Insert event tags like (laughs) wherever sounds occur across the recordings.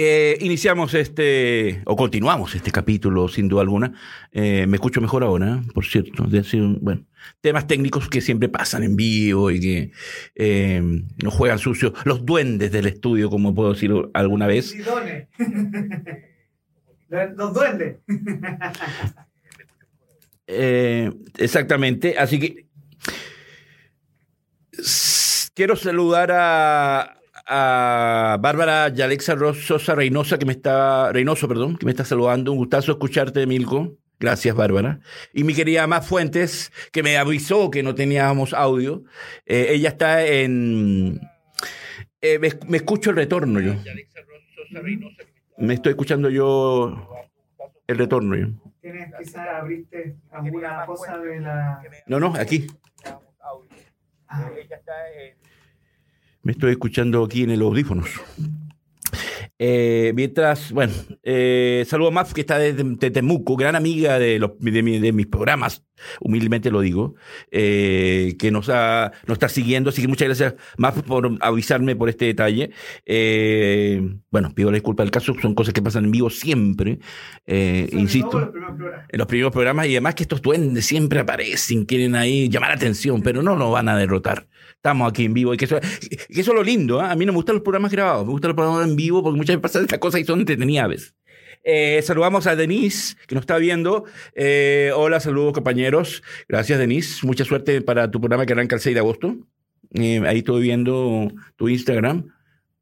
Eh, iniciamos este, o continuamos este capítulo, sin duda alguna. Eh, me escucho mejor ahora, por cierto. De bueno, temas técnicos que siempre pasan en vivo y que eh, nos juegan sucio. Los duendes del estudio, como puedo decir alguna vez. (laughs) Los duendes. exactamente. Así que quiero saludar a, a Bárbara Yalexa Sosa Reynosa, que me está, Reynoso, perdón, que me está saludando. Un gustazo escucharte, Milko. Gracias, Bárbara. Y mi querida Más Fuentes, que me avisó que no teníamos audio. Eh, ella está en... Eh, me, escucho el retorno yo. Me estoy escuchando yo el retorno yo. ¿Tienes quizás abriste alguna cosa de la...? No, no, aquí. Ah. Ella está en... Me estoy escuchando aquí en el audífonos. Eh, mientras, bueno, eh, saludo a Maf, que está desde Temuco, gran amiga de, los, de, mis programas, humildemente lo digo, eh, que nos, ha, nos está siguiendo. Así que muchas gracias, Maf, por avisarme por este detalle. bueno, pido la disculpa del caso, son cosas que pasan en vivo siempre, insisto. En los primeros programas y además que estos duendes siempre aparecen, quieren ahí llamar la atención, pero no nos van a derrotar. Estamos aquí en vivo y que eso, que eso es lo lindo. A mí no me gustan los programas grabados, me gustan los programas en vivo porque muchas veces pasan estas cosas y son entretenidas. Eh, saludamos a Denise, que nos está viendo. Eh, hola, saludos compañeros. Gracias, Denise. Mucha suerte para tu programa que arranca el 6 de agosto. Eh, ahí estoy viendo tu Instagram.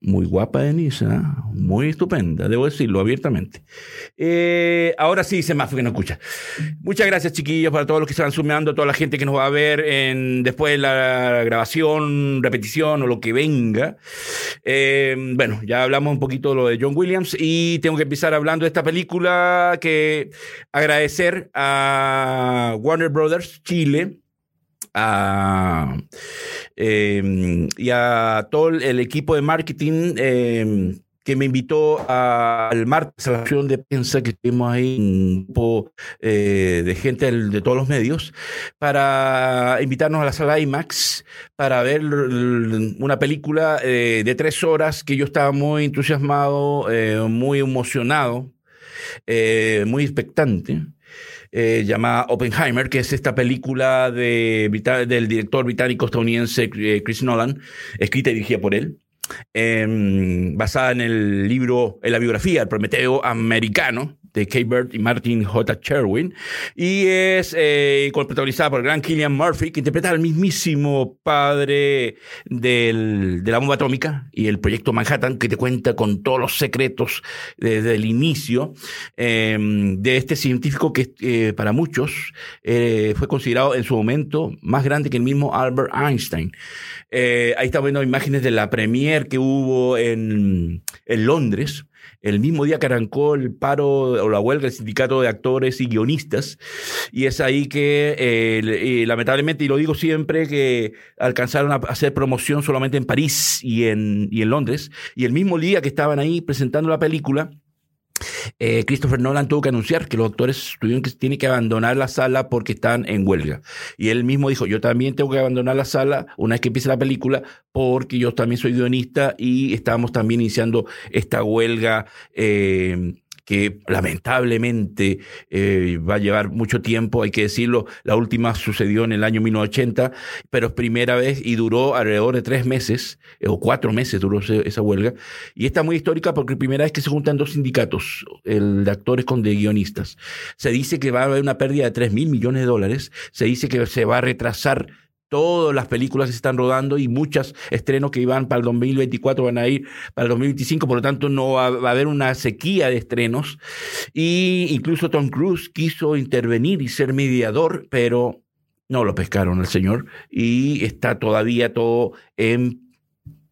Muy guapa, Denise, ¿eh? muy estupenda, debo decirlo abiertamente. Eh, ahora sí, se más que no escucha. Muchas gracias, chiquillos, para todos los que van sumando, toda la gente que nos va a ver después de la grabación, repetición o lo que venga. Eh, bueno, ya hablamos un poquito de lo de John Williams y tengo que empezar hablando de esta película que agradecer a Warner Brothers Chile Em, y a todo el equipo de marketing em, que me invitó al martes a la acción de prensa que tuvimos ahí, un grupo eh, de gente de todos los medios, para invitarnos a la sala IMAX para ver una película eh, de tres horas que yo estaba muy entusiasmado, eh, muy emocionado, muy expectante eh, llamada Oppenheimer, que es esta película de, del director británico-estadounidense eh, Chris Nolan, escrita y dirigida por él. Em, basada en el libro, en la biografía, El Prometeo Americano, de Kate Bird y Martin J. Sherwin, y es eh, protagonizada por el gran Killian Murphy, que interpreta al mismísimo padre del, de la bomba atómica y el proyecto Manhattan, que te cuenta con todos los secretos desde el inicio em, de este científico que eh, para muchos eh, fue considerado en su momento más grande que el mismo Albert Einstein. Eh, ahí estamos viendo imágenes de la premier que hubo en, en Londres, el mismo día que arrancó el paro o la huelga del sindicato de actores y guionistas. Y es ahí que, eh, lamentablemente, y lo digo siempre, que alcanzaron a hacer promoción solamente en París y en, y en Londres. Y el mismo día que estaban ahí presentando la película, eh, Christopher Nolan tuvo que anunciar que los actores tuvieron que, tienen que abandonar la sala porque están en huelga. Y él mismo dijo, yo también tengo que abandonar la sala una vez que empiece la película porque yo también soy guionista y estamos también iniciando esta huelga. Eh, que lamentablemente eh, va a llevar mucho tiempo, hay que decirlo, la última sucedió en el año 1980, pero es primera vez y duró alrededor de tres meses, eh, o cuatro meses duró esa huelga, y está muy histórica porque es primera vez que se juntan dos sindicatos, el de actores con de guionistas. Se dice que va a haber una pérdida de tres mil millones de dólares, se dice que se va a retrasar todas las películas se están rodando y muchos estrenos que iban para el 2024 van a ir para el 2025, por lo tanto no va, a haber una sequía de estrenos. Y incluso Tom Cruise quiso intervenir y ser mediador, pero no lo pescaron al señor y está todavía todo en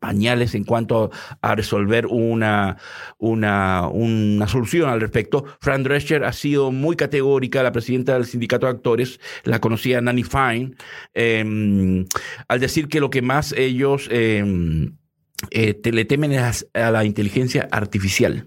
pañales en cuanto a resolver una, una, una solución al respecto. Fran Drescher ha sido muy categórica, la presidenta del sindicato de actores, la conocía Nanny Fine, em, al decir que lo que más ellos em, eh, le temen es a la inteligencia artificial.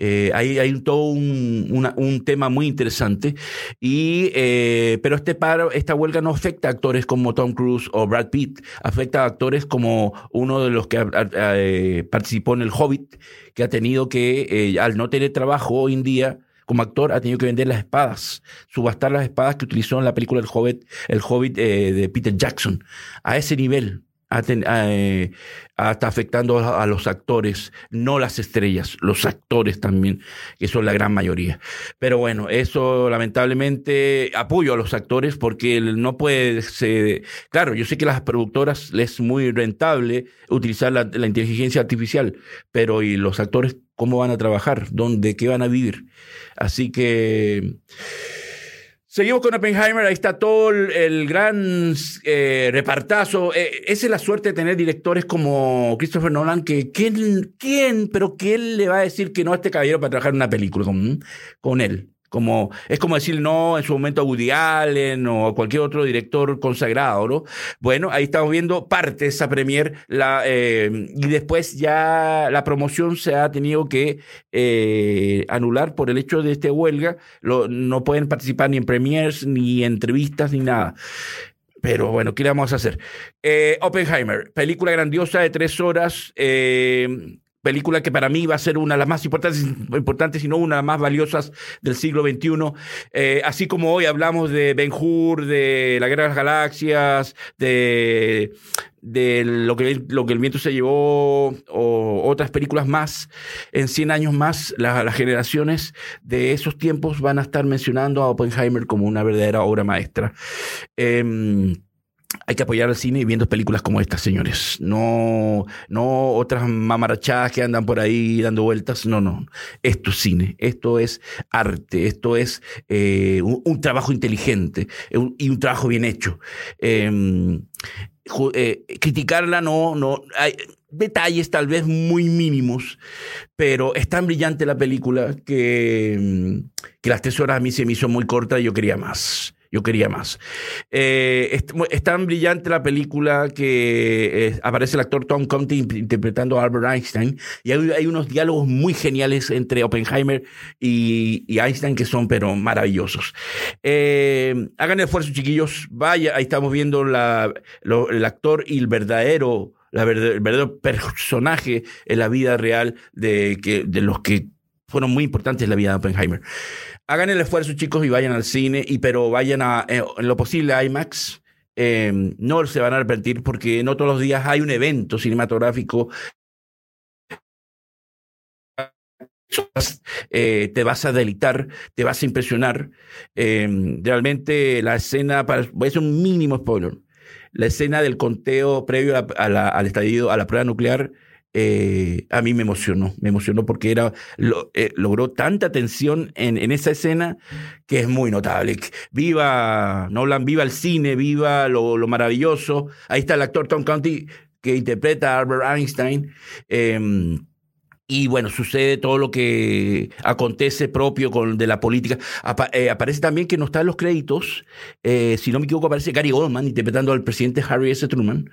Eh, hay, hay todo un, una- un tema muy interesante. Y, eh, pero este paro, esta huelga no afecta a actores como Tom Cruise o Brad Pitt, afecta a actores como uno de los que eh, participó en El Hobbit, que ha tenido que, eh, al no tener trabajo hoy en día como actor, ha tenido que vender las espadas, subastar las espadas que utilizó en la película El Hobbit, El Hobbit eh, de Peter Jackson. A ese nivel eh, está afectando a, a los actores, no las estrellas, los actores también, que son la gran mayoría. Pero bueno, eso lamentablemente apoyo a los actores porque no puede ser... Claro, yo sé que a las productoras les es muy rentable utilizar la inteligencia artificial, pero ¿y los actores cómo van a trabajar? ¿Dónde? ¿Qué van a vivir? Así que... Seguimos con Oppenheimer, ahí está todo el, gran eh, repartazo. Eh, esa es la suerte de tener directores como Christopher Nolan, que ¿quién, quién, pero quién le va a decir que no a este caballero para trabajar en una película con, con él? Como, es como decir no en su momento a Woody Allen o a cualquier otro director consagrado, ¿no? Bueno, ahí estamos viendo parte de esa premier la, eh, y después ya la promoción se ha tenido que eh, anular por el hecho de esta huelga. No pueden participar ni en premiers, ni entrevistas, ni nada. Pero bueno, ¿qué le vamos a hacer? Eh, Oppenheimer, película grandiosa de tres horas. Película que para mí va a ser una de las más importantes, importantes, si no una de las más valiosas del siglo XXI. Eh, así como hoy hablamos de Ben Hur, de La Guerra de las Galaxias, de, lo, que, el viento se llevó, o otras películas más, en 100 años más, la- las generaciones de esos tiempos van a estar mencionando a Oppenheimer como una verdadera obra maestra. Em, hay que apoyar al cine viendo películas como estas, señores. No, no otras mamarachadas que andan por ahí dando vueltas. No, no. Esto es cine. Esto es arte. Esto es eh, un, trabajo inteligente eh, y un trabajo bien hecho. Em, eh, criticarla no, no. Hay detalles tal vez muy mínimos, pero es tan brillante la película que, mm, que las tres horas a mí se me hizo muy corta y yo quería más. Yo quería más. Eh, es, tan brillante la película que eh, aparece el actor Tom Conti in- interpretando a Albert Einstein y hay, unos diálogos muy geniales entre Oppenheimer y, Einstein que son pero maravillosos. Eh, hagan esfuerzo, chiquillos. Vaya, ahí estamos viendo el actor y el verdadero, la verde- el verdadero personaje en la vida real de, que, de los que fueron muy importantes en la vida de Oppenheimer. Hagan el esfuerzo, chicos, y vayan al cine, y pero vayan a, eh, en lo posible a IMAX. Eh, no se van a arrepentir porque no todos los días hay un evento cinematográfico. Eh, te vas a delitar, te vas a impresionar. Eh, realmente la escena, para, voy a hacer un mínimo spoiler, la escena del conteo previo a, al estadio, a la prueba nuclear, eh, a mí me emocionó, me emocionó porque era, eh, logró tanta tensión en, esa escena que es muy notable. Viva Nolan, viva el cine, viva lo, lo maravilloso. Ahí está el actor Tom Conti que interpreta a Albert Einstein. Eh, y bueno, sucede todo lo que acontece propio de la política. Eh, aparece también que no está en los créditos, si no me equivoco, aparece Gary Oldman interpretando al presidente Harry S. Truman.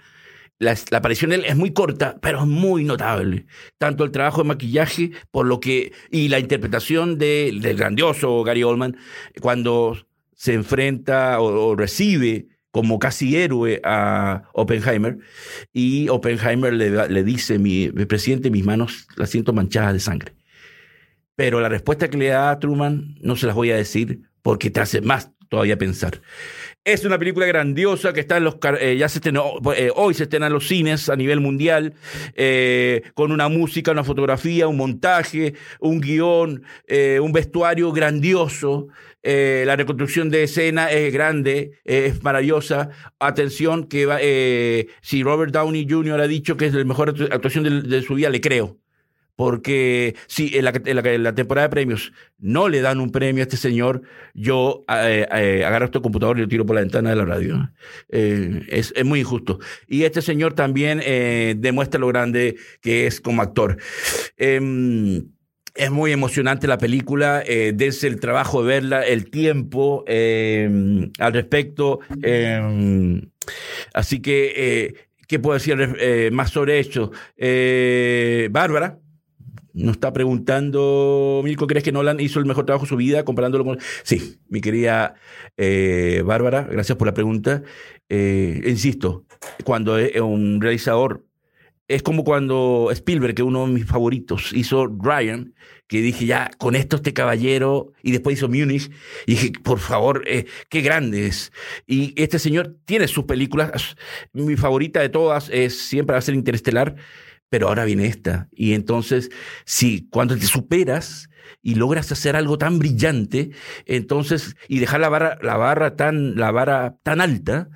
La, aparición de él es muy corta, pero es muy notable. Tanto el trabajo de maquillaje por lo que, y la interpretación de, del grandioso Gary Oldman cuando se enfrenta o, o recibe como casi héroe a Oppenheimer y Oppenheimer le, le dice, mi, mi, presidente, mis manos las siento manchadas de sangre. Pero la respuesta que le da a Truman no se las voy a decir porque te hace más todavía pensar. Es una película grandiosa que está en los eh, ya se estrenó, eh, hoy se estrena en los cines a nivel mundial eh, con una música, una fotografía, un montaje, un guion, eh, un vestuario grandioso. eh, la reconstrucción de escena es grande, es maravillosa. Atención que va, si Robert Downey Jr. ha dicho que es la mejor actuación de su vida, le creo porque si en la, en, la, en la, temporada de premios no le dan un premio a este señor, yo eh, eh, agarro este computador y lo tiro por la ventana de la radio. Eh, es, es, muy injusto. Y este señor también eh, demuestra lo grande que es como actor. Em, es muy emocionante la película, eh, desde el trabajo de verla, el tiempo eh, al respecto. Eh, así que, eh, ¿qué puedo decir más sobre esto? Bárbara, Nos está preguntando, Milko, ¿crees que Nolan hizo el mejor trabajo de su vida comparándolo con...? Sí, mi querida eh, Bárbara, gracias por la pregunta. Eh, insisto, cuando es un realizador, es como cuando Spielberg, que es uno de mis favoritos, hizo Ryan, que dije, ya, con esto este caballero, y después hizo Munich, y dije, por favor, eh, qué grande es. Y este señor tiene sus películas, mi favorita de todas es siempre va a ser Interestelar, pero ahora viene esta. Y entonces, si cuando te superas y logras hacer algo tan brillante, entonces, y dejar la barra, la barra tan, la vara tan alta,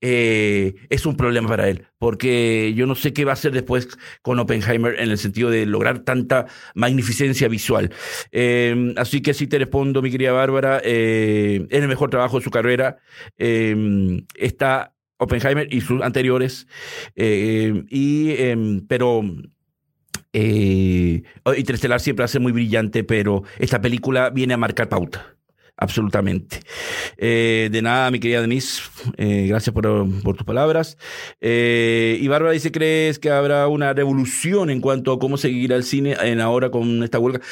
eh, es un problema para él. Porque yo no sé qué va a hacer después con Oppenheimer en el sentido de lograr tanta magnificencia visual. Eh, así que sí te respondo, mi querida Bárbara, eh, es el mejor trabajo de su carrera. está Oppenheimer y sus anteriores. Eh, y, em, pero eh, Interestelar siempre hace muy brillante, pero esta película viene a marcar pauta. Absolutamente. Eh, de nada, mi querida Denise, gracias por, tus palabras. y Bárbara dice, ¿crees que habrá una revolución en cuanto a cómo seguir al cine en ahora con esta huelga?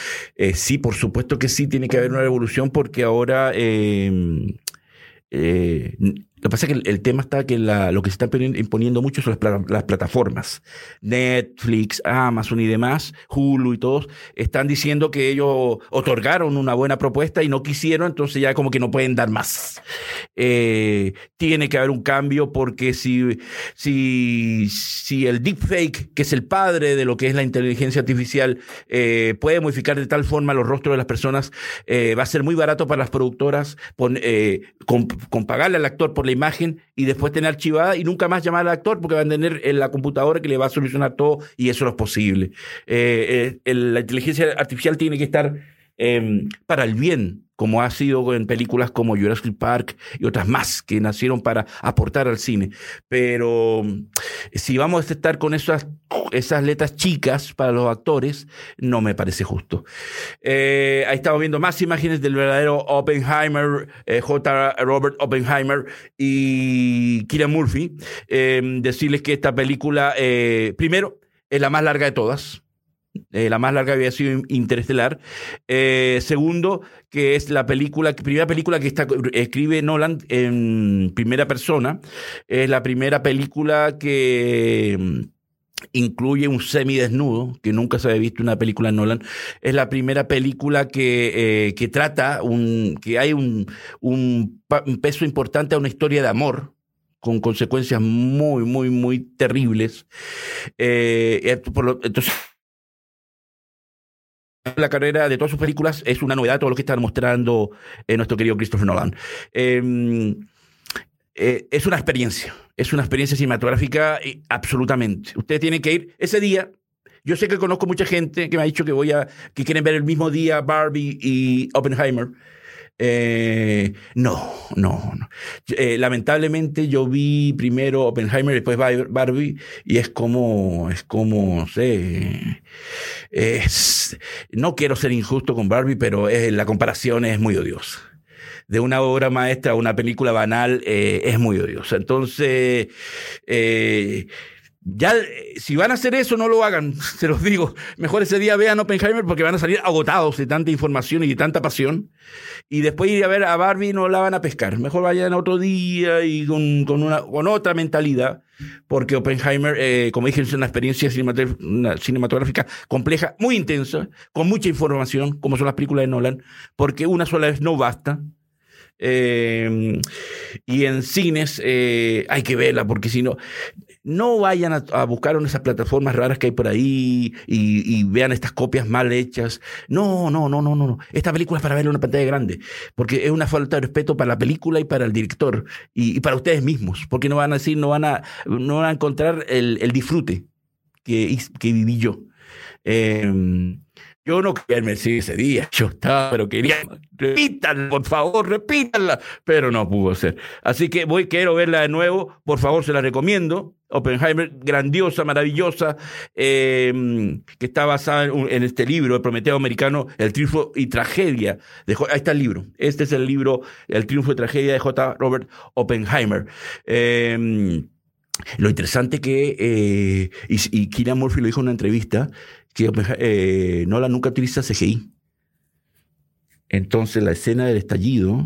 sí, por supuesto que sí, tiene que haber una revolución porque ahora em, lo que pasa es que el, tema está que lo que se está imponiendo mucho son las, plataformas. Netflix, Amazon y demás, Hulu y todos, están diciendo que ellos otorgaron una buena propuesta y no quisieron, entonces ya como que no pueden dar más. Eh, tiene que haber un cambio porque si, si, si el deepfake, que es el padre de lo que es la inteligencia artificial, eh, puede modificar de tal forma los rostros de las personas, eh, va a ser muy barato para las productoras con, con pagarle al actor por la imagen y después tener archivada y nunca más llamar al actor porque van a tener en la computadora que le va a solucionar todo y eso no es posible. Eh, eh, la inteligencia artificial tiene que estar em, para el bien como ha sido en películas como Jurassic Park y otras más que nacieron para aportar al cine. Pero mm, si vamos a estar con esas, esas letras chicas para los actores, no me parece justo. Eh, ahí estamos viendo más imágenes del verdadero Oppenheimer, eh, J. Robert Oppenheimer y Kira Murphy. Em, decirles que esta película, eh, primero, es la más larga de todas. Eh, la más larga había sido Interestelar. Eh, segundo, que es la película, primera película que está, escribe Nolan en primera persona. Es la primera película que mm, incluye un semidesnudo, que nunca se había visto una película de Nolan. Es la primera película que, eh, que trata un, que hay un, un, peso importante a una historia de amor con consecuencias muy, muy, muy terribles. entonces, la carrera de todas sus películas es una novedad todo lo que está mostrando eh, nuestro querido Christopher Nolan. Em, eh, es una experiencia, es una experiencia cinematográfica eh, absolutamente. Usted tiene que ir ese día. Yo sé que conozco mucha gente que me ha dicho que voy a que quieren ver el mismo día Barbie y Oppenheimer. Eh, no, no, no. Eh, lamentablemente yo vi primero Oppenheimer, después Barbie, y es como, es como, no sé, es, no quiero ser injusto con Barbie, pero la comparación es muy odiosa de una obra maestra a una película banal eh, es muy odiosa. Entonces, eh, ya, eh, si van a hacer eso, no lo hagan, (laughs) se los digo. Mejor ese día vean Oppenheimer porque van a salir agotados de tanta información y de tanta pasión. Y después ir a ver a Barbie no la van a pescar. Mejor vayan otro día y con, una, con otra mentalidad, porque Oppenheimer, eh, como dije, es una experiencia cinematográfica compleja, muy intensa, con mucha información, como son las películas de Nolan, porque una sola vez no basta. Eh, y en cines hay que verla, porque si no, no vayan a, buscar en esas plataformas raras que hay por ahí y, vean estas copias mal hechas. No, no, no, no, no. Esta película es para verla en una pantalla grande, porque es una falta de respeto para la película y para el director y, para ustedes mismos, porque no van a decir, no van a, no van a encontrar el, disfrute que, que viví yo. Em, yo no quería irme ese día, yo estaba, pero quería, repítanla, por favor, repítanla, pero no pudo ser. Así que voy, quiero verla de nuevo, por favor, se la recomiendo. Oppenheimer, grandiosa, maravillosa, em, que está basada en, este libro, El Prometeo Americano, El Triunfo y Tragedia. De, ahí está el libro. Este es el libro, El Triunfo y Tragedia de J. Robert Oppenheimer. Em, lo interesante que, eh, y, y Murphy lo dijo en una entrevista, que eh, nunca utiliza CGI. Entonces la escena del estallido,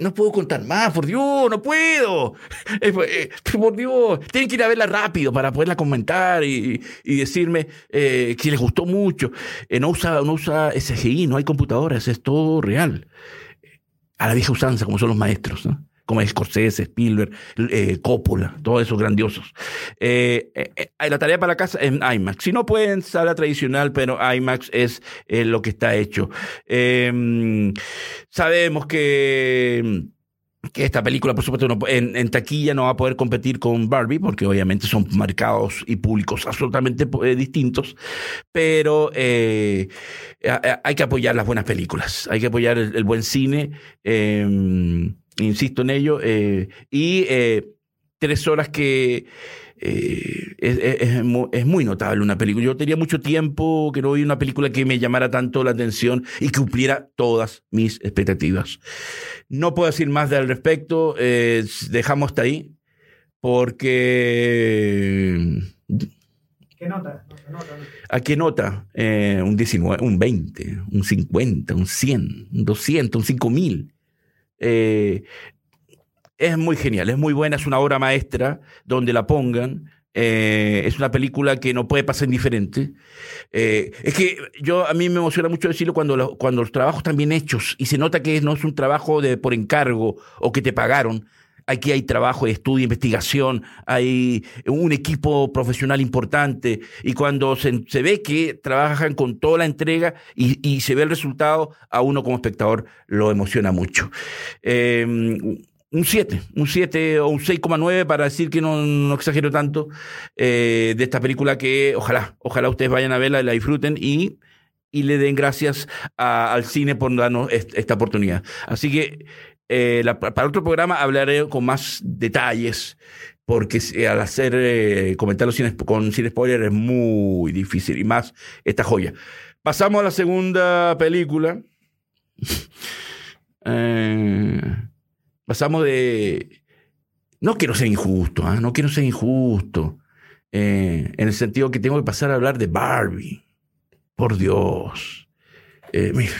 no puedo contar más, por Dios, no puedo. (laughs) Eh, por Dios, tienen que ir a verla rápido para poderla comentar y, decirme eh, que les gustó mucho. Eh, no, usa, no usa SGI, no hay computadoras, es todo real. A la vieja usanza, como son los maestros. ¿no? Como Scorsese, Spielberg, eh, Coppola, todos esos grandiosos. Eh, eh, la tarea para la casa en IMAX. Si no pueden, sala tradicional, pero IMAX es lo que está hecho. Em, sabemos que que esta película, por supuesto, en, taquilla no va a poder competir con Barbie, porque obviamente son mercados y públicos absolutamente distintos, pero hay que apoyar las buenas películas, hay que apoyar el buen cine. Em, insisto en ello, eh, y eh, tres horas que eh, es, muy, notable una película. Yo tenía mucho tiempo que no vi una película que me llamara tanto la atención y que cumpliera todas mis expectativas. No puedo decir más al respecto, dejamos hasta ahí, porque... ¿Qué nota? ¿A qué nota? un 19, un 20, un 50, un 100, un 200, un 5000. Eh, es muy genial, es muy buena, es una obra maestra donde la pongan. Eh, es una película que no puede pasar indiferente. Eh, es que yo a mí me emociona mucho decirlo cuando, cuando los trabajos están bien hechos y se nota que no es un trabajo de, por encargo o que te pagaron, Aquí hay trabajo estudio, investigación, hay un equipo profesional importante y cuando se, ve que trabajan con toda la entrega y, se ve el resultado, a uno como espectador lo emociona mucho. Em, un 7, un 7 o un 6,9 para decir que no, exagero tanto eh, de esta película que ojalá, ojalá ustedes vayan a verla y la disfruten y, le den gracias al cine por darnos esta oportunidad. Así que eh, para otro programa hablaré con más detalles, porque al hacer eh, comentarios con sin spoiler es muy difícil, y más esta joya. Pasamos a la segunda película. (laughs) Eh, pasamos de... No quiero ser injusto, ¿ah? no quiero ser injusto, en el sentido que tengo que pasar a hablar de Barbie. Por Dios. mira.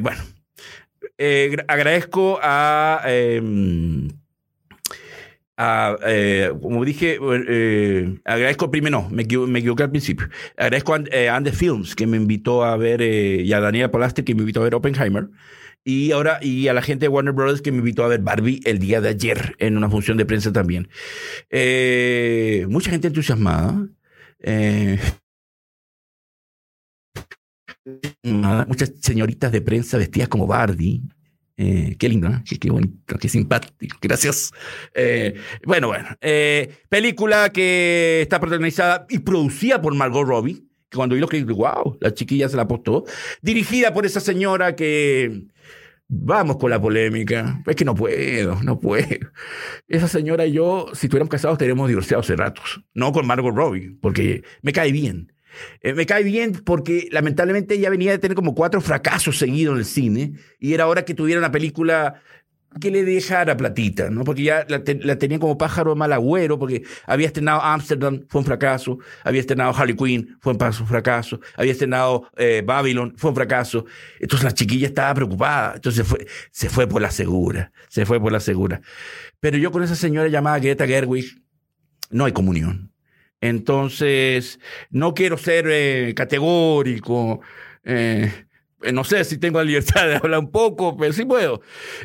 bueno, eh, agradezco a, em, eh, como dije, eh, agradezco primero, no, me, equivoqué al principio. Agradezco a Andes Films, que me invitó a ver, y a Daniela Polaste, que me invitó a ver Oppenheimer. Y ahora, y a la gente de Warner Brothers que me invitó a ver Barbie el día de ayer en una función de prensa también. mucha gente entusiasmada. Muchas señoritas de prensa vestidas como Barbie. Eh, qué lindo, ¿eh? qué, bonito, qué simpático, gracias. Eh, bueno, bueno, película que está protagonizada y producida por Margot Robbie, que cuando vi lo que wow, la chiquilla se la apostó, dirigida por esa señora que, vamos con la polémica, es que no puedo, no puedo. Esa señora y yo, si estuviéramos casados, estaríamos divorciados hace ratos, no con Margot Robbie, porque me cae bien eh, me cae bien porque lamentablemente ella venía de tener como cuatro fracasos seguidos en el cine y era hora que tuviera una película que le dejara platita, ¿no? Porque ya la, tenía como pájaro de mal agüero, porque había estrenado Amsterdam, fue un fracaso, había estrenado Harley Quinn, fue un fracaso, había estrenado eh, Babylon, fue un fracaso. Entonces la chiquilla estaba preocupada, entonces fue, se fue por la segura, se fue por la segura. Pero yo con esa señora llamada Greta Gerwig, no hay comunión. Entonces, no quiero ser eh, categórico. Eh, no sé si tengo la libertad de hablar un poco, pero sí puedo.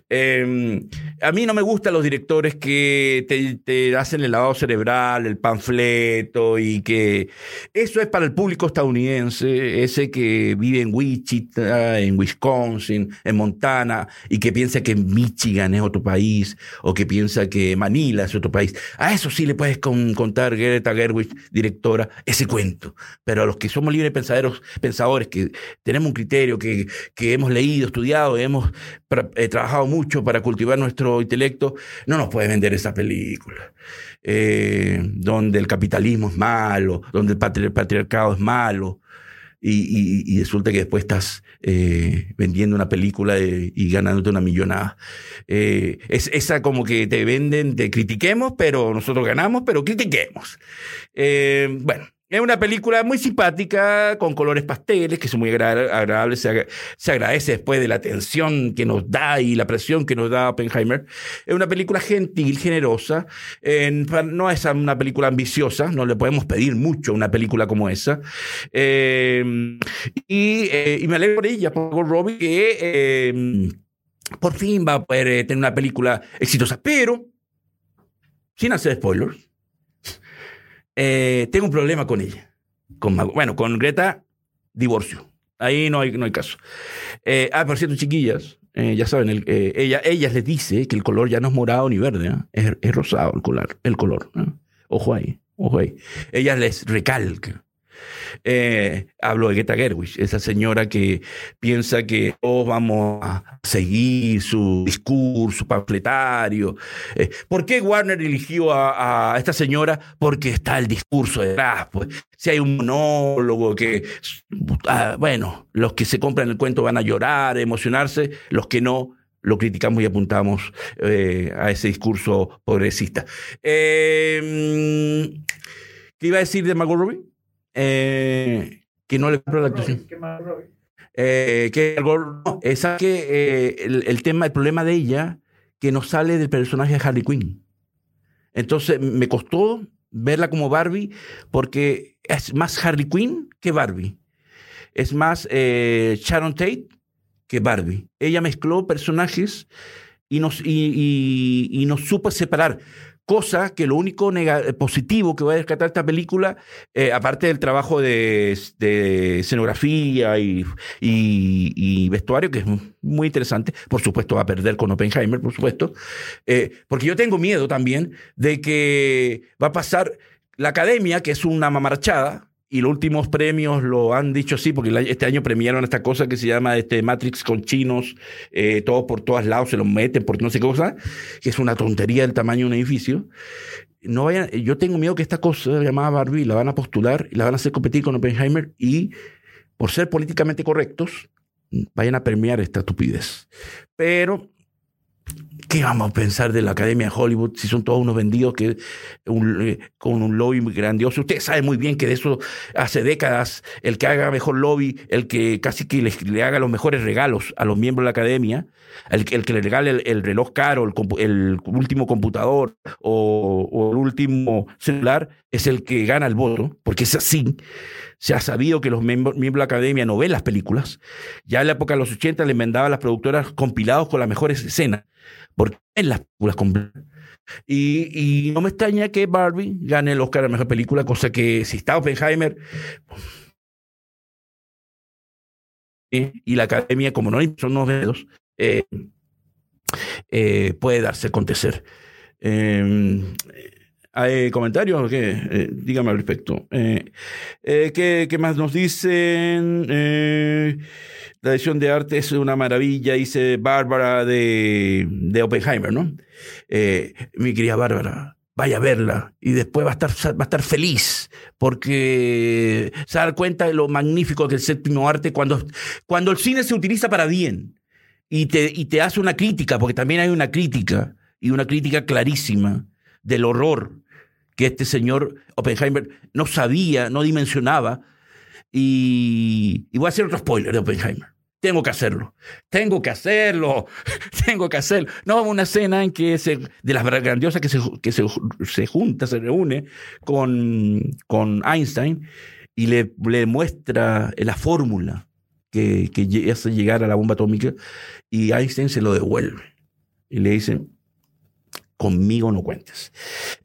Em, a mí no me gustan los directores que te, hacen el lavado cerebral, el panfleto y que eso es para el público estadounidense, ese que vive en Wichita, en Wisconsin, en Montana y que piensa que Michigan es otro país o que piensa que Manila es otro país. A eso sí le puedes contar, Greta Gerwig, directora, ese cuento. Pero a los que somos libres pensadores, pensadores que tenemos un criterio, que, hemos leído, estudiado, hemos eh, trabajado mucho para cultivar nuestro intelecto, no nos puede vender esa película. Eh, donde el capitalismo es malo, donde el patriarcado es malo, y, resulta que después estás eh, vendiendo una película y ganándote una millonada. es esa como que te venden, te critiquemos, pero nosotros ganamos, pero critiquemos. bueno, Es una película muy simpática, con colores pasteles, que es muy agradable. Se, se, agradece después de la tensión que nos da y la presión que nos da Oppenheimer. Es una película gentil, generosa. no es una película ambiciosa, no le podemos pedir mucho a una película como esa. Eh, y, me alegro por ella, por Robbie, que eh, por fin va a poder eh, tener una película exitosa. Pero, sin hacer spoilers, eh, tengo un problema con ella. Con, bueno, con Greta, divorcio. Ahí no hay, no hay caso. Eh, ah, por cierto, chiquillas, ya saben, el, ella, ellas les dice que el color ya no es morado ni verde, es, es, rosado el color. El color Ojo ahí, ojo ahí. Ellas les recalcan eh, hablo de Greta Gerwig, esa señora que piensa que todos vamos a seguir su discurso panfletario. Eh, ¿Por qué Warner eligió a, esta señora? Porque está el discurso detrás. Pues. Si hay un monólogo que, ah, bueno, los que se compran el cuento van a llorar, emocionarse, los que no, lo criticamos y apuntamos eh, a ese discurso progresista. ¿Qué iba a decir de Margot? Eh, que no le compró la actuación. Eh, que no, es que eh, el, tema, el problema de ella, que no sale del personaje de Harley Quinn. Entonces me costó verla como Barbie porque es más Harley Quinn que Barbie. Es más Sharon Tate que Barbie. Ella mezcló personajes y nos, y, y, y nos supo separar. Cosa que lo único positivo que voy a rescatar esta película, eh, aparte del trabajo de, escenografía y, y, vestuario, que es muy interesante, por supuesto va a perder con Oppenheimer, por supuesto, eh, porque yo tengo miedo también de que va a pasar la academia, que es una mamarchada, y los últimos premios lo han dicho así, porque este año premiaron esta cosa que se llama este Matrix con chinos, eh, todos por todos lados se los meten por no sé qué cosa, que es una tontería del tamaño de un edificio. No vayan, yo tengo miedo que esta cosa llamada Barbie la van a postular y la van a hacer competir con Oppenheimer y, por ser políticamente correctos, vayan a premiar esta estupidez. Pero ¿Qué vamos a pensar de la Academia de Hollywood si son todos unos vendidos que eh, con un lobby muy grandioso? Usted sabe muy bien que de eso hace décadas el que haga mejor lobby, el que casi que le, haga los mejores regalos a los miembros de la Academia, el, que le regale el, reloj caro, el, último computador o, el último celular, es el que gana el voto, porque es así. Se ha sabido que los miembros, de la Academia no ven las películas. Ya en la época de los 80 le enmendaban las productoras compilados con las mejores escenas porque en las películas completas. Y, y, no me extraña que Barbie gane el Oscar a mejor película, cosa que si está Oppenheimer y la academia, como no son unos dedos, eh, eh, puede darse a acontecer. Em, ¿Hay comentarios? ¿Qué? Eh, dígame al respecto. ¿qué, ¿qué, más nos dicen? La edición de arte es una maravilla, dice Bárbara de, de Oppenheimer, ¿no? Eh, mi querida Bárbara, vaya a verla y después va a estar, va a estar feliz porque se da cuenta de lo magnífico que es el séptimo arte cuando, cuando el cine se utiliza para bien y te, y te hace una crítica, porque también hay una crítica y una crítica clarísima del horror que este señor Oppenheimer no sabía, no dimensionaba. Y, y voy a hacer otro spoiler de Oppenheimer. Tengo que hacerlo. Tengo que hacerlo. (laughs) Tengo que hacerlo. No, una escena en que se, de las grandiosas que se, que se, se junta, se reúne con, con Einstein y le, le muestra la fórmula que, que hace llegar a la bomba atómica y Einstein se lo devuelve. Y le dice, conmigo no cuentes.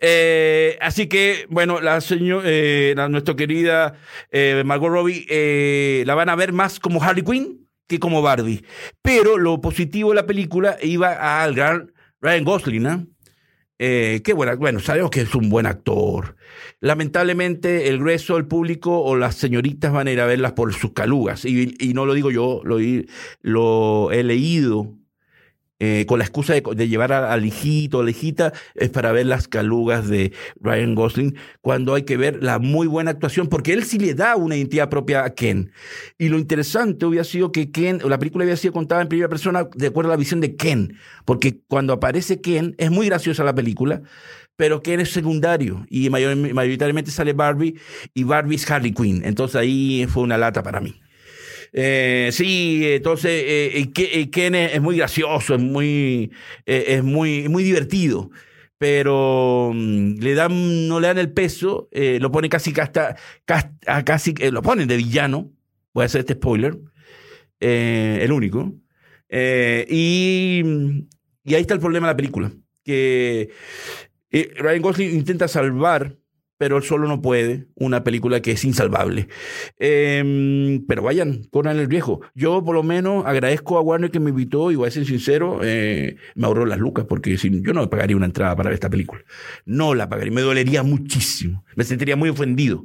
Eh, así que, bueno, la señora, eh, nuestra querida eh, Margot Robbie la van a ver más como Harley Quinn que como Barbie. Pero lo positivo de la película iba al gran Ryan Gosling, ¿no? Eh, qué buena, bueno, sabemos que es un buen actor. Lamentablemente, el grueso del público o las señoritas van a ir a verlas por sus calugas. Y, no lo digo yo, lo he leído eh, con la excusa de, llevar al hijito o la hijita, es para ver las calugas de Ryan Gosling, cuando hay que ver la muy buena actuación, porque él sí le da una identidad propia a Ken. Y lo interesante hubiera sido que Ken, la película había sido contada en primera persona de acuerdo a la visión de Ken, porque cuando aparece Ken, es muy graciosa la película, pero Ken es secundario y mayoritariamente sale Barbie y Barbie es Harley Quinn. Entonces ahí fue una lata para mí. Eh, sí, entonces eh, Ken es muy gracioso, es muy, eh, es muy, muy divertido, pero mm, le dan, no le dan el peso, lo pone casi, hasta, casi, lo ponen de villano, voy a hacer este spoiler, el único, y, y ahí está el problema de la película, que Ryan Gosling intenta salvar pero él solo no puede, una película que es insalvable. Em, pero vayan, corran el viejo. Yo por lo menos agradezco a Warner que me invitó y voy a ser sincero, eh, me ahorró las lucas porque si, yo no pagaría una entrada para ver esta película. No la pagaría, me dolería muchísimo, me sentiría muy ofendido.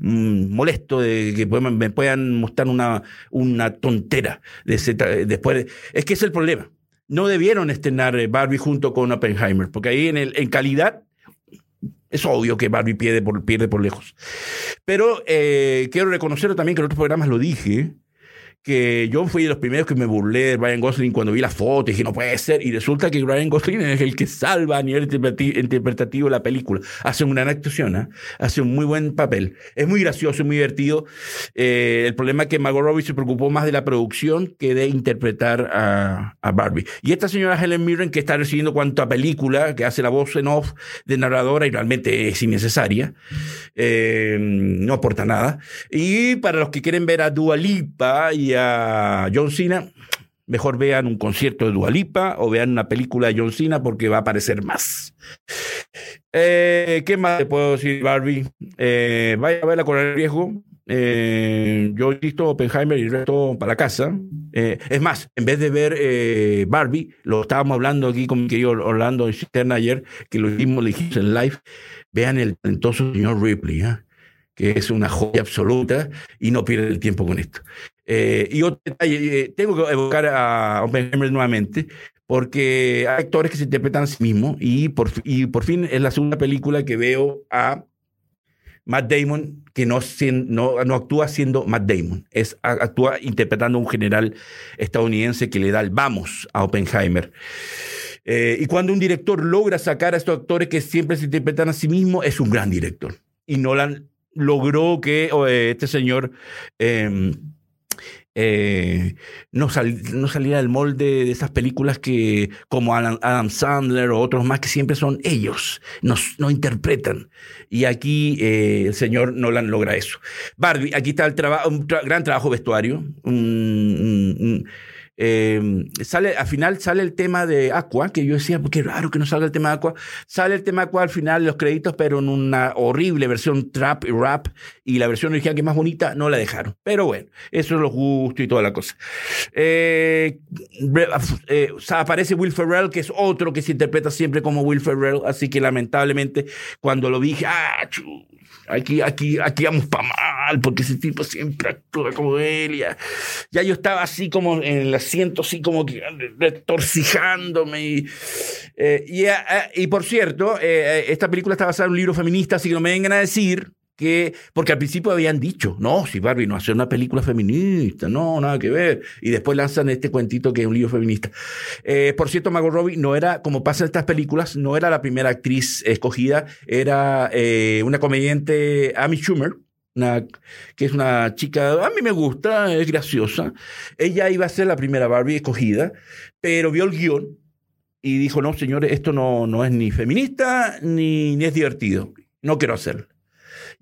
Mm, molesto de que me puedan mostrar una, una tontera de después es que es el problema no debieron estrenar Barbie junto con Oppenheimer porque ahí en, el, en calidad es obvio que Barbie pierde por, pierde por lejos. Pero eh, quiero reconocer también que en otros programas lo dije, que yo fui de los primeros que me burlé de Ryan Gosling cuando vi la foto y dije, no puede ser. Y resulta que Ryan Gosling es el que salva a nivel interpretativo la película. Hace una gran actuación, ¿eh? hace un muy buen papel. Es muy gracioso, muy divertido. Eh, el problema es que Margot Robbie se preocupó más de la producción que de interpretar a, a, Barbie. Y esta señora Helen Mirren, que está recibiendo cuanto a película, que hace la voz en off de narradora y realmente es innecesaria, eh, no aporta nada. Y para los que quieren ver a Dua Lipa y a John Cena, mejor vean un concierto de Dualipa o vean una película de John Cena porque va a aparecer más. Eh, ¿Qué más le puedo decir, Barbie? Eh, vaya a verla con el riesgo. Eh, yo he visto Oppenheimer y el resto para la casa. es más, en vez de ver Barbie, lo estábamos hablando aquí con mi querido Orlando Cisterna ayer, que lo dijimos, dijimos en live, vean el talentoso señor Ripley, que es una joya absoluta y no pierden el tiempo con esto. Eh, y otro detalle, eh, tengo que evocar a Oppenheimer nuevamente, porque hay actores que se interpretan a sí mismos y por, y por fin es la segunda película que veo a Matt Damon que no, no, no actúa siendo Matt Damon, es, actúa interpretando a un general estadounidense que le da el vamos a Oppenheimer. Eh, y cuando un director logra sacar a estos actores que siempre se interpretan a sí mismos, es un gran director. Y Nolan logró que este señor... Em, eh, no, no saliera del molde de esas películas que, como Adam, Sandler o otros más, que siempre son ellos, nos, no interpretan. Y aquí eh, el señor Nolan logra eso. Barbie, aquí está el un gran trabajo vestuario, Em, sale, al final sale el tema de Aqua, que yo decía, qué raro que no salga el tema de Aqua. Sale el tema de Aqua al final los créditos, pero en una horrible versión trap y rap, y la versión original que es más bonita no la dejaron. Pero bueno, eso es lo justo y toda la cosa. Eh, eh, aparece Will Ferrell, que es otro que se interpreta siempre como Will Ferrell, así que lamentablemente cuando lo dije, ah, aquí, aquí, aquí vamos para mal, porque ese tipo siempre actúa como él. Ya, ya yo estaba así como en el asiento, así como que retorcijándome. Y, eh, y, eh, y, por cierto, eh, esta película está basada en un libro feminista, así que no me vengan a decir que, porque al principio habían dicho, no, si Barbie no hace una película feminista, no, nada que ver. Y después lanzan este cuentito que es un libro feminista. por cierto, Margot Robbie no era, como pasa en estas películas, no era la primera actriz escogida, era una comediante, Amy Schumer, una, que es una chica, a mí me gusta, es graciosa. Ella iba a ser la primera Barbie escogida, pero vio el guion y dijo, no, señores, esto no, no es ni feminista ni, ni es divertido. No quiero hacerlo.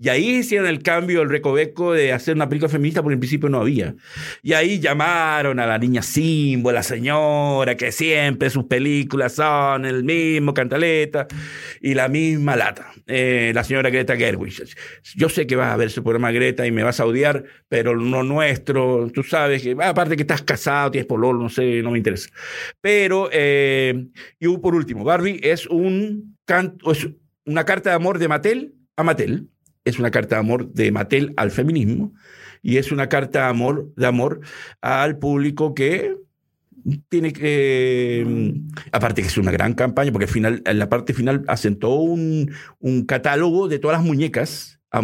Y ahí hicieron el cambio, el recoveco de hacer una película feminista, porque en principio no había. Y ahí llamaron a la niña Simbo, la señora, que siempre sus películas son el mismo cantaleta y la misma lata. Eh, la señora Greta Gerwig. Yo sé que vas a ver ese programa Greta y me vas a odiar, pero no nuestro, tú sabes que, aparte que estás casado, tienes pololo, no sé, no me interesa. Pero, eh, y por último, Barbie es un canto, es una carta de amor de Mattel a Mattel es una carta de amor de Mattel al feminismo y es una carta de amor, de amor al público que tiene que. mm, aparte que es una gran campaña, porque al final, en la parte final asentó un, un catálogo de todas las muñecas. A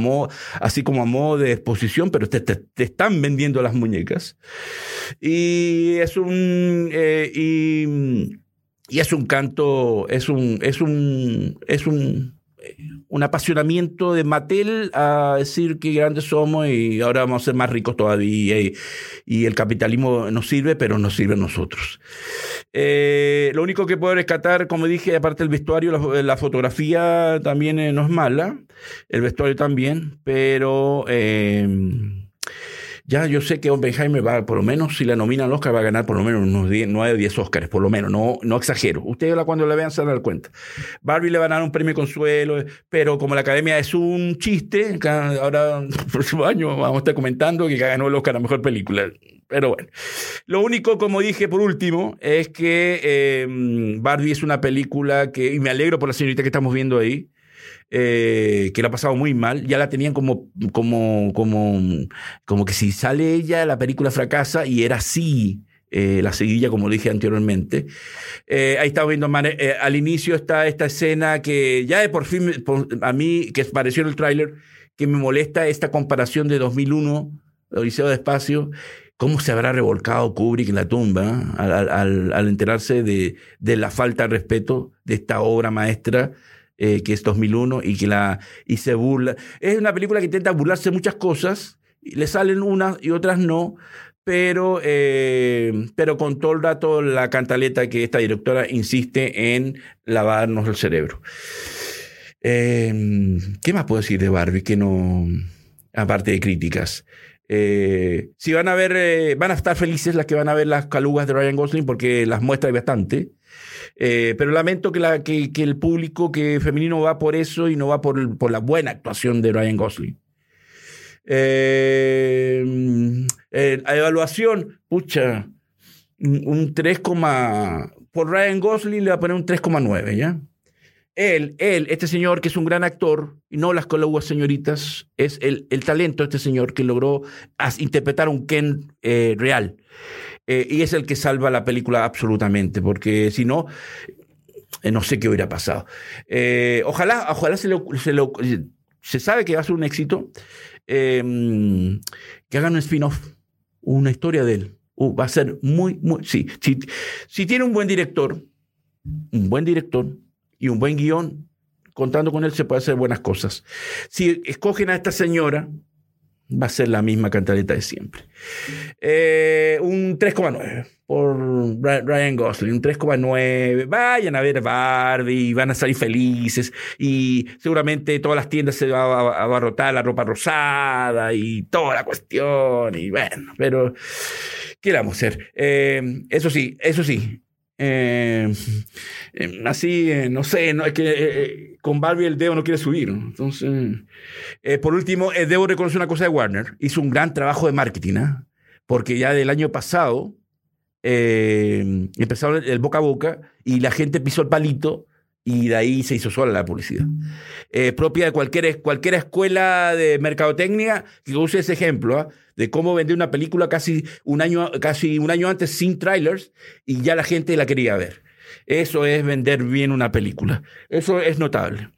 así como a modo de exposición, pero te, te- te están vendiendo las muñecas. Y es un. eh, y, y es un canto. Es un. Es un. Es un. Un apasionamiento de Mattel a decir que grandes somos y ahora vamos a ser más ricos todavía. Y, y el capitalismo nos sirve, pero nos sirve a nosotros. Eh, lo único que puedo rescatar, como dije, aparte del vestuario, la, la fotografía también eh, no es mala, el vestuario también, pero eh, ya yo sé que Oppenheimer va, por lo menos, si la nominan al Oscar, va a ganar por lo menos unos 10, 9 o 10 Oscars, por lo menos, no, no exagero. Ustedes cuando la vean se van a dar cuenta. Barbie le van a dar un premio consuelo, pero como la academia es un chiste, ahora (laughs) el próximo año vamos a estar comentando que ganó el Oscar a Mejor Película. Pero bueno. Lo único, como dije por último, es que eh, Barbie es una película que, y me alegro por la señorita que estamos viendo ahí, eh, que la ha pasado muy mal. Ya la tenían como, como, como, como que si sale ella, la película fracasa, y era así. eh, la seguilla, como dije anteriormente. Eh, ahí estamos viendo, eh, al inicio está esta escena que ya de por fin, a mí, que apareció en el tráiler, que me molesta esta comparación de 2001, Odiseo de Espacio, cómo se habrá revolcado Kubrick en la tumba al- al- al enterarse de, de la falta de respeto de esta obra maestra eh, que es 2001 y que la y se burla. Es una película que intenta burlarse muchas cosas, le salen unas y otras no, pero, eh, pero con todo el rato la cantaleta que esta directora insiste en lavarnos el cerebro. Eh, ¿Qué más puedo decir de Barbie que no, aparte de críticas? Eh, si van a ver, eh, van a estar felices las que van a ver las calugas de Ryan Gosling porque las muestra bastante. Eh, pero lamento que, la, que, el público que femenino va por eso y no va por, por la buena actuación de Ryan Gosling. Eh, evaluación, pucha, un 3, por Ryan Gosling le va a poner un 3,9, ¿ya? Él, él, este señor que es un gran actor, y no las colaguas señoritas, es el, el talento de este señor que logró interpretar un Ken eh, real. Eh, y es el que salva la película absolutamente, porque si no, eh, no sé qué hubiera pasado. Eh, ojalá, ojalá se, lo, se, se sabe que va a ser un éxito, eh, que hagan un spin-off, una historia de él. Uh, va a ser muy, muy, sí. Si tiene un buen director, un buen director y un buen guion, contando con él se puede hacer buenas cosas. Si escogen a esta señora, va a ser la misma cantaleta de siempre. Eh, un 3,9 por Ry- Ryan Gosling, un 3,9. Vayan a ver Barbie, van a salir felices y seguramente todas las tiendas se va a abarrotar la ropa rosada y toda la cuestión y bueno, pero ¿qué vamos a hacer? Eh, eso sí, eso sí. Eh, eh, así, eh, no sé, no, es que con Barbie el dedo no quiere subir. Entonces, por último, debo reconocer una cosa de Warner. Hizo un gran trabajo de marketing, ¿ah? porque ya del año pasado empezaron el boca a boca y la gente pisó el palito y de ahí se hizo sola la publicidad. Eh, propia de cualquier, cualquier escuela de mercadotecnia que use ese ejemplo ¿ah? de cómo vender una película casi un, año, casi un año antes sin trailers y ya la gente la quería ver. Eso es vender bien una película. Eso es notable.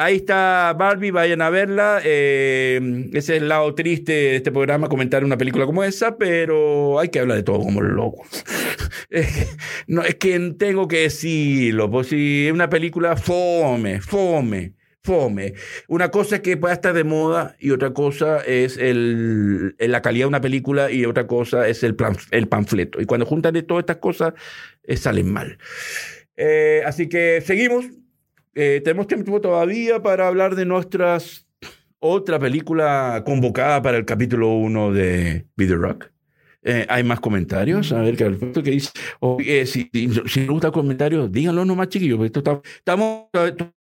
Ahí está Barbie, vayan a verla. Eh, ese es el lado triste de este programa, comentar una película como esa, pero hay que hablar de todo como es, (laughs) que, no, es que tengo que decirlo, pues si es una película fome, fome, fome. Una cosa es que pueda estar de moda y otra cosa es el, la calidad de una película y otra cosa es el, plan, el panfleto. Y cuando juntan de todas estas cosas, eh, salen mal. Eh, así que seguimos. Eh, tenemos tiempo todavía para hablar de nuestras otra película convocada para el capítulo 1 de Video Rock. Eh, hay más comentarios. A ver qué dice. Eh, si, si, si gusta comentarios, díganlo nomás, chiquillos. Esto está, estamos,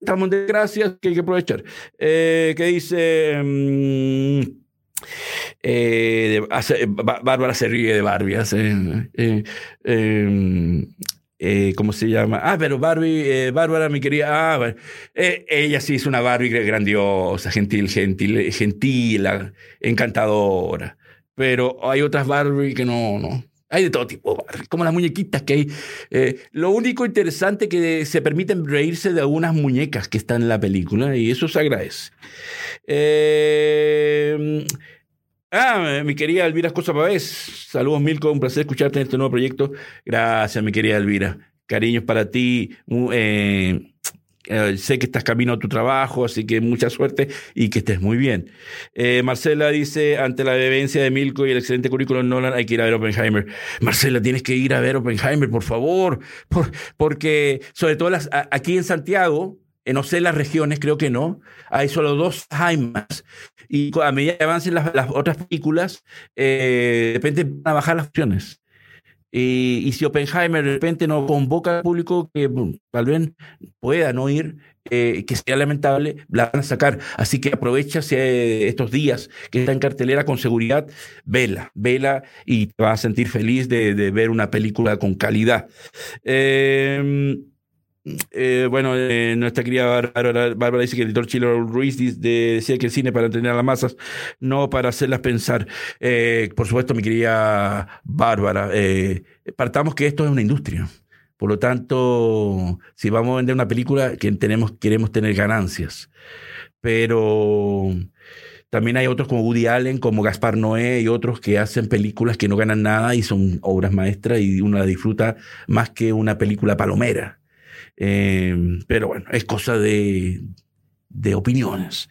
estamos en desgracia que hay que aprovechar. Eh, que dice. mm, de- Bárbara se ríe de Barbie. Eh, ¿cómo se llama? Ah, pero Barbie, eh, Bárbara, mi querida, ah, eh, ella sí es una Barbie grandiosa, gentil, gentil, gentil, encantadora. Pero hay otras Barbie que no, no, Hay de todo tipo, como las muñequitas que hay. Eh, lo único interesante que se permiten reírse de algunas muñecas que están en la película y eso se agradece. Eh, ah, mi querida Elvira Cosa Pavés. Saludos, Milko. Un placer escucharte en este nuevo proyecto. Gracias, mi querida Elvira. Cariños para ti. Eh, eh, sé que estás camino a tu trabajo, así que mucha suerte y que estés muy bien. Eh, Marcela dice, ante la bebencia de Milko y el excelente currículum Nolan, hay que ir a ver Oppenheimer. Marcela, tienes que ir a ver Oppenheimer, por favor, porque sobre todo aquí en Santiago, no sé las regiones, creo que no, hay solo dos Heimas. Y a medida que avancen las, otras películas, eh, de repente van a bajar las opciones. Y, si Oppenheimer de repente no convoca al público que tal vez pueda no ir, eh, que sea lamentable, la van a sacar. Así que aprovecha estos días que está en cartelera con seguridad, vela, vela y te vas a sentir feliz de, de ver una película con calidad. Eh, eh, bueno, eh, nuestra querida Bárbara, dice que el editor Chilo Ruiz decía que el cine para entretener a las masas, no para hacerlas pensar. Eh, por supuesto, mi querida Bárbara, partamos que esto es una industria. Por lo tanto, si vamos a vender una película, tenemos, queremos tener ganancias. Pero también hay otros como Woody Allen, como Gaspar Noé y otros que hacen películas que no ganan nada y son obras maestras y uno la disfruta más que una película palomera. Em, pero bueno, es cosa de, de opiniones.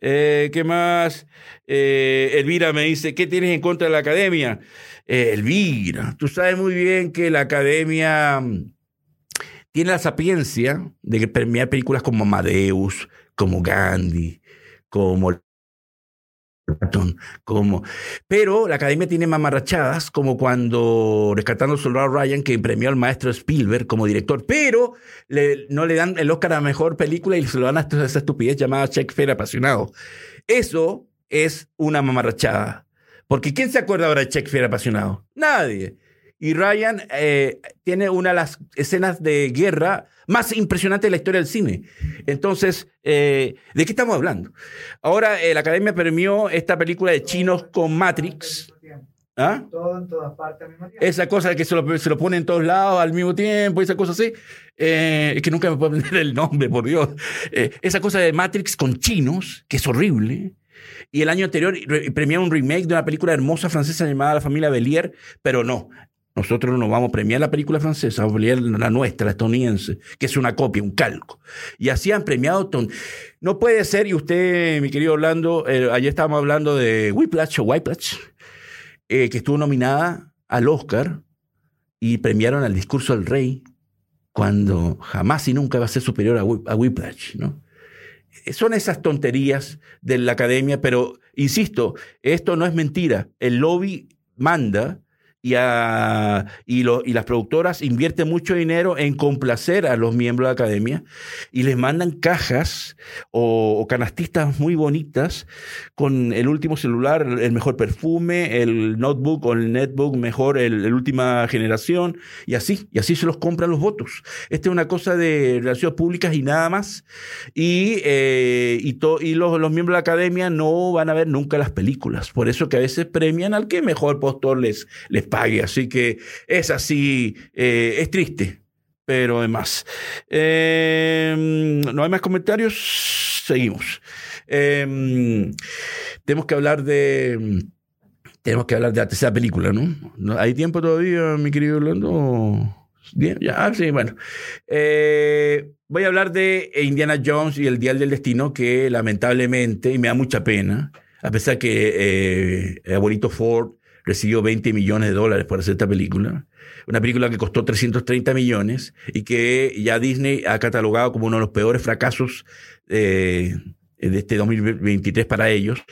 Eh, ¿Qué más? Eh, Elvira me dice, ¿qué tienes en contra de la academia? Eh, Elvira, tú sabes muy bien que la academia mm, tiene la sapiencia de premiar películas como Amadeus, como Gandhi, como como, pero la academia tiene mamarrachadas, como cuando Rescatando al Soldado Ryan, que premió al maestro Spielberg como director, pero no le dan el Oscar a mejor película y se lo dan a esa estupidez llamada Shakespeare apasionado. Eso es una mamarrachada. Porque ¿quién se acuerda ahora de Shakespeare apasionado? Nadie. Y Ryan eh, tiene una de las escenas de guerra más impresionante de la historia del cine. Entonces, eh, ¿de qué estamos hablando? Ahora, eh, la Academia premió esta película de chinos con Matrix. ¿Ah? Todo en todas partes al mismo tiempo. Esa cosa que se lo, se lo pone en todos lados al mismo tiempo, esa cosa así. Eh, es que nunca me puedo aprender el nombre, por Dios. esa cosa de Matrix con chinos, que es horrible. Y el año anterior premió un remake de una película hermosa francesa llamada La familia Belier, pero no. Nosotros no vamos a premiar la película francesa, vamos a premiar la nuestra, estadounidense, que es una copia, un calco. Y así han premiado. No puede ser, y usted, mi querido Orlando, eh, ayer estábamos hablando de Whiplash o Whiplash, eh, que estuvo nominada al Oscar y premiaron al discurso del rey, cuando jamás y nunca va a ser superior a, Whiplash, ¿no? Son esas tonterías de la academia, pero insisto, esto no es mentira. El lobby manda y, y, y, las productoras invierten mucho dinero en complacer a los miembros de la academia y les mandan cajas o, canastistas muy bonitas con el último celular, el mejor perfume, el notebook o el netbook mejor, el, última generación y así, y así se los compran los votos. Esta es una cosa de relaciones públicas y nada más. Y, eh, y, y los, los miembros de la academia no van a ver nunca las películas. Por eso que a veces premian al que mejor postor les, les pague. Así que es así, eh, es triste, pero además. Em, no hay más comentarios, seguimos. Em, tenemos que hablar de. Tenemos que hablar de la tercera película, ¿no? ¿Hay tiempo todavía, mi querido Orlando? Bien, ya, ah, sí, bueno. Eh, voy a hablar de Indiana Jones y el Dial del Destino, que lamentablemente, y me da mucha pena, a pesar que eh, el abuelito Ford recibió 20 millones de dólares por hacer esta película. Una película que costó 330 millones y que ya Disney ha catalogado como uno de los peores fracasos eh, de este 2023 para ellos.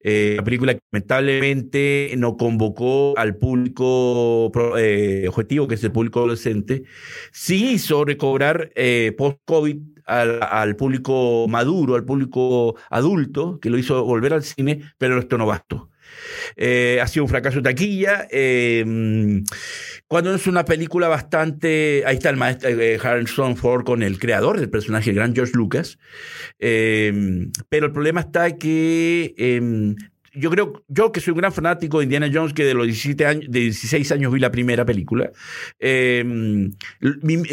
Eh, la película que lamentablemente no convocó al público eh, objetivo, que es el público adolescente, sí hizo recobrar post-COVID al, al, público maduro, al público adulto, que lo hizo volver al cine, pero esto no bastó. Eh, ha sido un fracaso taquilla. Eh, cuando es una película bastante. Ahí está el maestro eh, Harrison Ford con el creador del personaje, el gran George Lucas. pero el problema está que yo creo, yo que soy un gran fanático de Indiana Jones, que de los 17 años, de 16 años vi la primera película, eh,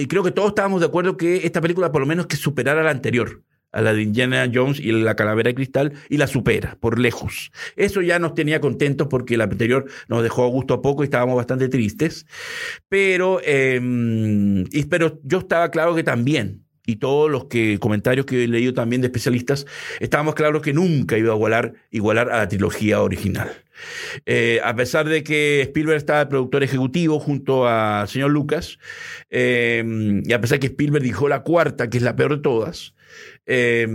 creo que todos estábamos de acuerdo que esta película por lo menos que superara la anterior a la de Indiana Jones y la calavera de cristal y la supera por lejos. Eso ya nos tenía contentos porque la anterior nos dejó a gusto a poco y estábamos bastante tristes. Pero, eh, pero yo estaba claro que también y todos los comentarios que he leído también de especialistas, estábamos claros que nunca iba a igualar, igualar a la trilogía original. Eh, a pesar de que Spielberg estaba productor ejecutivo junto al señor Lucas, eh, y a pesar de que Spielberg dijo la cuarta, que es la peor de todas, eh,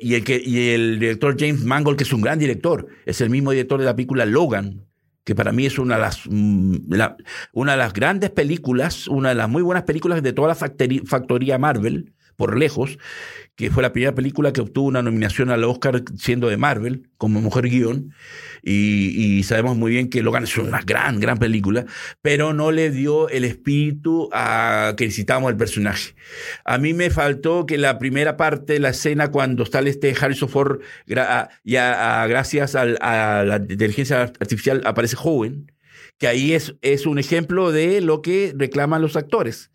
y, el que, y el director James Mangold, que es un gran director, es el mismo director de la película Logan, que para mí es una de las, mm, una de las grandes películas, una de las muy buenas películas de toda la factoría Marvel, por lejos, que fue la primera película que obtuvo una nominación al Oscar siendo de Marvel, como mujer guion, y, sabemos muy bien que Logan es una gran, gran película, pero no le dio el espíritu a que necesitábamos el personaje. A mí me faltó que la primera parte de la escena, cuando sale este Harrison Ford, ya gracias a la inteligencia artificial, aparece joven, que ahí es, es un ejemplo de lo que reclaman los actores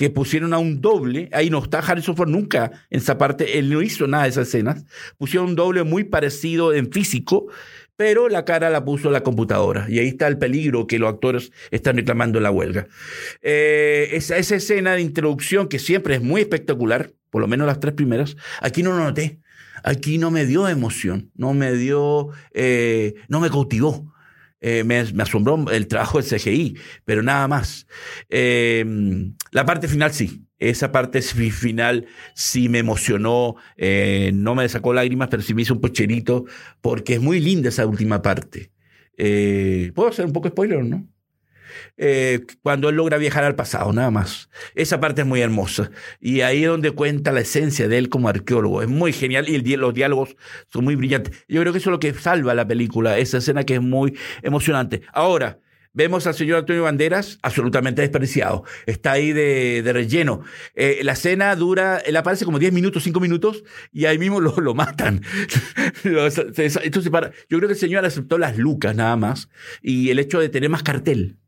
que pusieron a un doble, ahí no está Harrison Ford nunca en esa parte, él no hizo nada de esas escenas, pusieron un doble muy parecido en físico, pero la cara la puso la computadora. Y ahí está el peligro que los actores están reclamando en la huelga. Eh, esa, esa, escena de introducción, que siempre es muy espectacular, por lo menos las tres primeras, aquí no lo noté. Aquí no me dio emoción, no me dio, eh, no me cautivó. Eh, me, asombró el trabajo del CGI, pero nada más. Eh, la parte final sí. Esa parte (laughs) final sí me emocionó, eh, no me sacó lágrimas, pero sí me hizo un pocherito, porque es muy linda esa última parte. ¿Puedo hacer un poco spoiler, no? Eh, cuando él logra viajar al pasado, nada más. Esa parte es muy hermosa. Y ahí es donde cuenta la esencia de él como arqueólogo. Es muy genial y los diálogos son muy brillantes. Yo creo que eso es lo que salva la película, esa escena que es muy emocionante. Ahora, Vemos al señor Antonio Banderas absolutamente despreciado. Está ahí de, relleno. Eh, la escena dura, él aparece como 10 minutos, 5 minutos, y ahí mismo lo, lo matan. (laughs) Esto se para. Yo creo que el señor aceptó las lucas nada más, y el hecho de tener más cartel.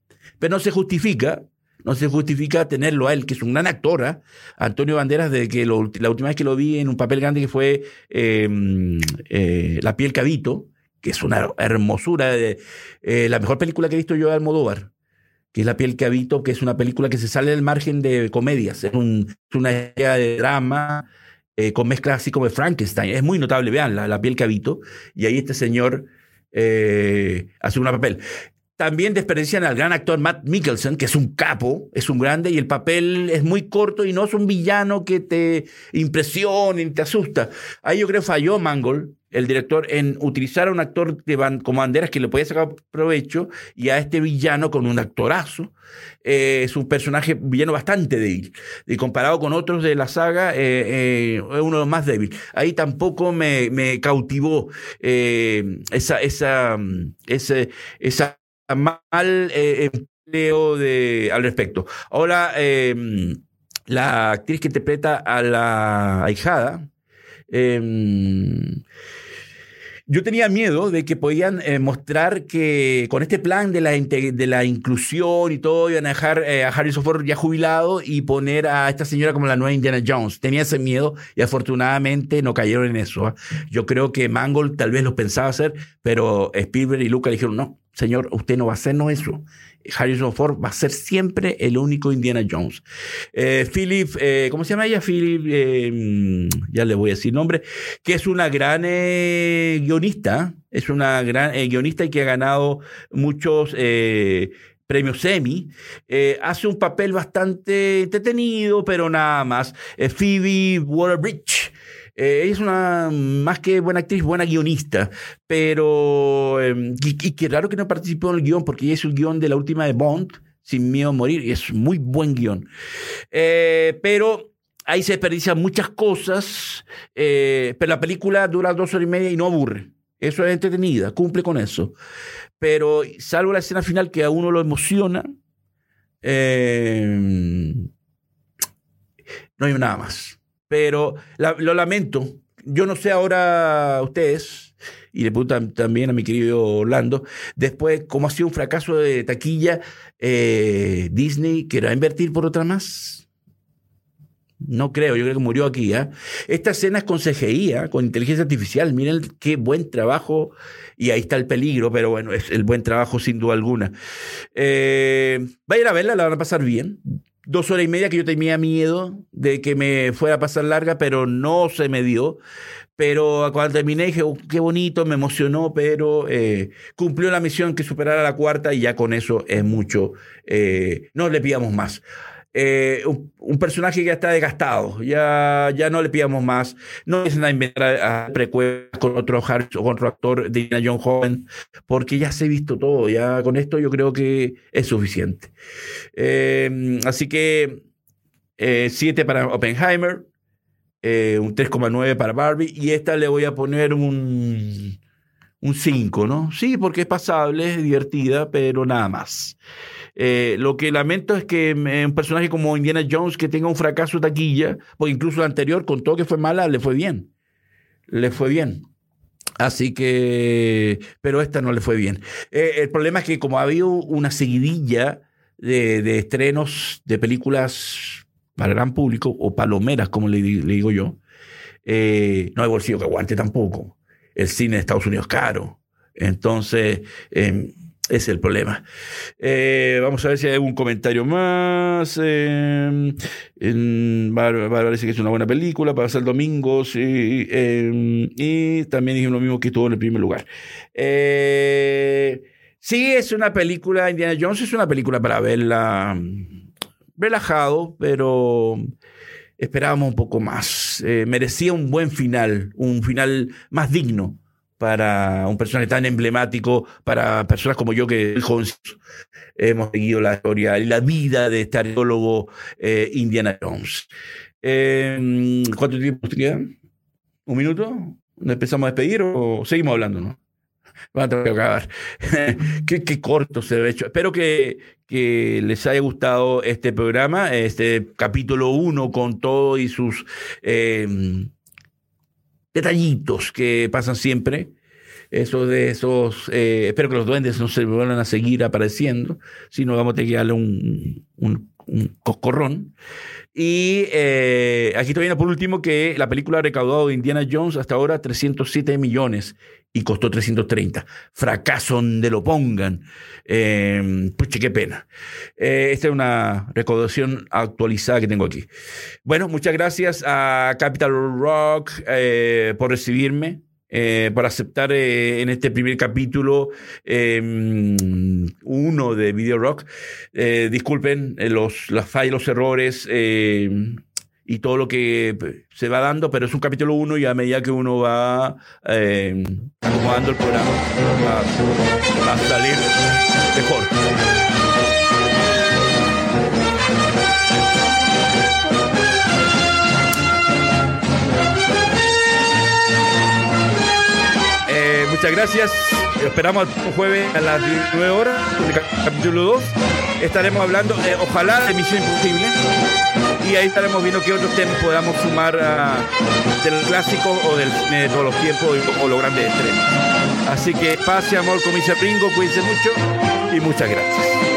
Pero no se justifica, no se justifica tenerlo a él, que es un gran actor, ¿ah? Antonio Banderas, de que la última vez que lo vi en un papel grande que fue em, eh, La piel cabito, que es una hermosura, de, eh, la mejor película que he visto yo de Almodóvar, que es La piel que habito, que es una película que se sale del margen de comedias, es, una idea de drama eh, con mezcla así como de Frankenstein, es muy notable, vean, La, piel que habito, y ahí este señor hace un papel. También desperdician al gran actor Matt Mikkelsen, que es un capo, es un grande, y el papel es muy corto y no es un villano que te impresione, te asusta. Ahí yo creo falló Mangold, el director, en utilizar a un actor de como banderas que le podía sacar provecho y a este villano con un actorazo. Eh, es un personaje villano bastante débil. Y comparado con otros de la saga, eh, eh, es uno de los más débiles. Ahí tampoco me, cautivó esa, esa, mm, esa, esa mal eh, empleo de, al respecto. Ahora, em, la actriz que interpreta a la ahijada, em, yo tenía miedo de que podían eh, mostrar que con este plan de la, de la inclusión y todo, iban a dejar eh, a Harrison Ford ya jubilado y poner a esta señora como la nueva Indiana Jones. Tenía ese miedo y afortunadamente no cayeron en eso. ¿ah? Yo creo que Mangold tal vez lo pensaba hacer, pero Spielberg y Lucas dijeron, no, señor, usted no va a hacernos eso. Harrison Ford va a ser siempre el único Indiana Jones. Eh, Philip, eh, ¿cómo se llama ella? Philip, eh, ya le voy a decir nombre, que es una gran guionista, es una gran guionista y que ha ganado muchos premios Emmy, hace un papel bastante entretenido, pero nada más. Phoebe Waterbridge eh, ella es una más que buena actriz, buena guionista, pero. Em, y, qué raro que no participó en el guion, porque ella es el guion de la última de Bond, Sin Miedo a Morir, y es muy buen guion. Eh, pero ahí se desperdician muchas cosas, eh, pero la película dura dos horas y media y no aburre. Eso es entretenida, cumple con eso. Pero salvo la escena final que a uno lo emociona, no hay nada más pero lo lamento. yo no sé ahora ustedes, y le pregunto también a mi querido Orlando, después, ¿cómo ha sido un fracaso de taquilla? Eh, ¿Disney querrá invertir por otra más? No creo, yo creo que murió aquí. ¿eh? Esta escena es con CGI, ¿eh? con inteligencia artificial. Miren qué buen trabajo. Y ahí está el peligro, pero bueno, es el buen trabajo sin duda alguna. Eh, va a ir a verla, la van a pasar bien. Dos horas y media que yo tenía miedo de que me fuera a pasar larga, pero no se me dio. Pero cuando terminé dije, oh, qué bonito, me emocionó, pero eh, cumplió la misión que superara la cuarta y ya con eso es mucho. Eh, no le pidamos más. Eh, un, personaje que ya está desgastado, ya, ya no le pidamos más, no es a inventar a, precuelas con otro o con otro actor de John joven, porque ya se ha visto todo, ya con esto yo creo que es suficiente. Eh, así que 7 eh, para Oppenheimer, un 3,9 para Barbie, y esta le voy a poner un, un 5, ¿no? Sí, porque es pasable, es divertida, pero nada más. Eh, lo que lamento es que un personaje como Indiana Jones que tenga un fracaso taquilla, porque incluso la anterior, con todo que fue mala, le fue bien. Le fue bien. Así que, pero esta no le fue bien. Eh, el problema es que como ha habido una seguidilla de, estrenos de películas para gran público, o palomeras, como le, digo yo, eh, no hay bolsillo que aguante tampoco. El cine de Estados Unidos caro. Entonces, em, es el problema. Eh, vamos a ver si hay algún comentario más. Eh, parece que es una buena película para hacer domingos. Y, em, y también dije lo mismo que estuvo en el primer lugar. Eh, sí, es una película. Indiana Jones es una película para verla relajado, pero esperábamos un poco más. Eh, merecía un buen final, un final más digno para un personaje tan emblemático, para personas como yo que hemos seguido la historia y la vida de este arqueólogo eh, Indiana Jones. Em, ¿Cuánto tiempo te queda? ¿Un minuto? ¿Nos empezamos a despedir o seguimos hablando? ¿no? Van a tener que acabar. (laughs) qué, corto se ve hecho. Espero que, que, les haya gustado este programa, este capítulo 1 con todo y sus em, detallitos que pasan siempre. Eso esos, eh, espero que los duendes no se vuelvan a seguir apareciendo, sino vamos a tener que darle un, un coscorrón. Y eh, aquí estoy viendo por último que la película ha recaudado de Indiana Jones hasta ahora 307 millones y costó 330. Fracaso donde lo pongan. Eh, pucha, qué pena. Eh, esta es una recaudación actualizada que tengo aquí. Bueno, muchas gracias a Capital Rock eh, por recibirme. Eh, por aceptar eh, en este primer capítulo em, uno de Video Rock. Eh, disculpen los, las fallas, los errores em, y todo lo que se va dando, pero es un capítulo uno y a medida que uno va em, acomodando el programa va a salir mejor. Muchas gracias. Esperamos el jueves a las 19 horas, capítulo 2. Estaremos hablando, eh, ojalá, de Misión Imposible. Y ahí estaremos viendo qué otros temas podamos sumar del clásico o del de todos los tiempos o, los grandes estrenos. Así que pase amor con mi Ringo, cuídense mucho y muchas gracias.